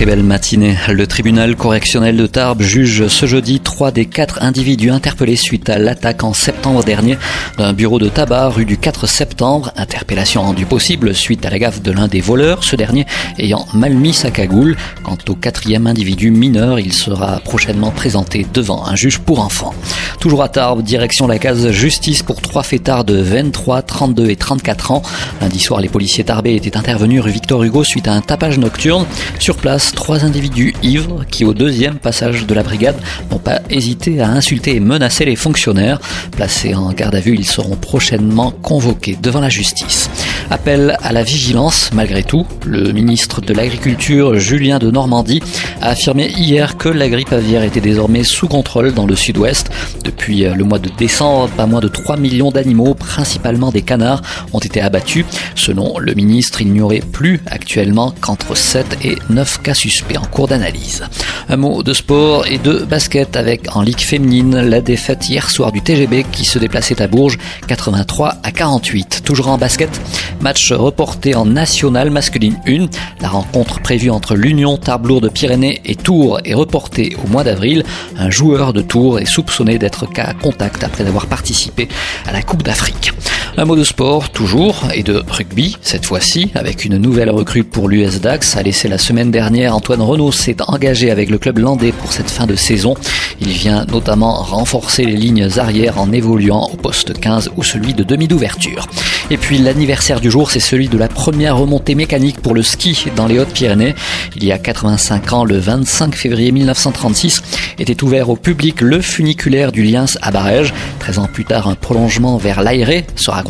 Très belle matinée. Le tribunal correctionnel de Tarbes juge ce jeudi trois des quatre individus interpellés suite à l'attaque en septembre dernier d'un bureau de tabac rue du 4 septembre. Interpellation rendue possible suite à la gaffe de l'un des voleurs, ce dernier ayant mal mis sa cagoule. Quant au quatrième individu mineur, il sera prochainement présenté devant un juge pour enfants. Toujours à Tarbes, direction la case justice pour trois fêtards de 23, 32 et 34 ans. Lundi soir, les policiers tarbés étaient intervenus rue Victor Hugo suite à un tapage nocturne. Sur place, trois individus ivres qui, au deuxième passage de la brigade, n'ont pas hésité à insulter et menacer les fonctionnaires. Placés en garde à vue, ils seront prochainement convoqués devant la justice. Appel à la vigilance malgré tout. Le ministre de l'Agriculture, Julien de Normandie, a affirmé hier que la grippe aviaire était désormais sous contrôle dans le sud-ouest. Depuis le mois de décembre, pas moins de 3 millions d'animaux, principalement des canards, ont été abattus. Selon le ministre, il n'y aurait plus actuellement qu'entre 7 et 9 cas suspects en cours d'analyse. Un mot de sport et de basket avec en Ligue féminine la défaite hier soir du TGB qui se déplaçait à Bourges 83 à 48. Toujours en basket, match reporté en national masculine 1. La rencontre prévue entre l'Union Tarbes de Pyrénées et Tours est reportée au mois d'avril. Un joueur de Tours est soupçonné d'être cas contact après avoir participé à la Coupe d'Afrique. Un mot de sport toujours et de rugby cette fois-ci avec une nouvelle recrue pour l'US Dax laissé la semaine dernière Antoine Renault s'est engagé avec le club landais pour cette fin de saison. Il vient notamment renforcer les lignes arrières en évoluant au poste 15 ou celui de demi d'ouverture. Et puis l'anniversaire du jour, c'est celui de la première remontée mécanique pour le ski dans les Hautes-Pyrénées. Il y a 85 ans, le 25 février 1936, était ouvert au public le funiculaire du Liens à Barège. 13 ans plus tard, un prolongement vers l'Aéré sera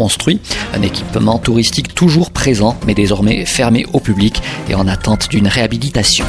Un équipement touristique toujours présent, mais désormais fermé au public et en attente d'une réhabilitation.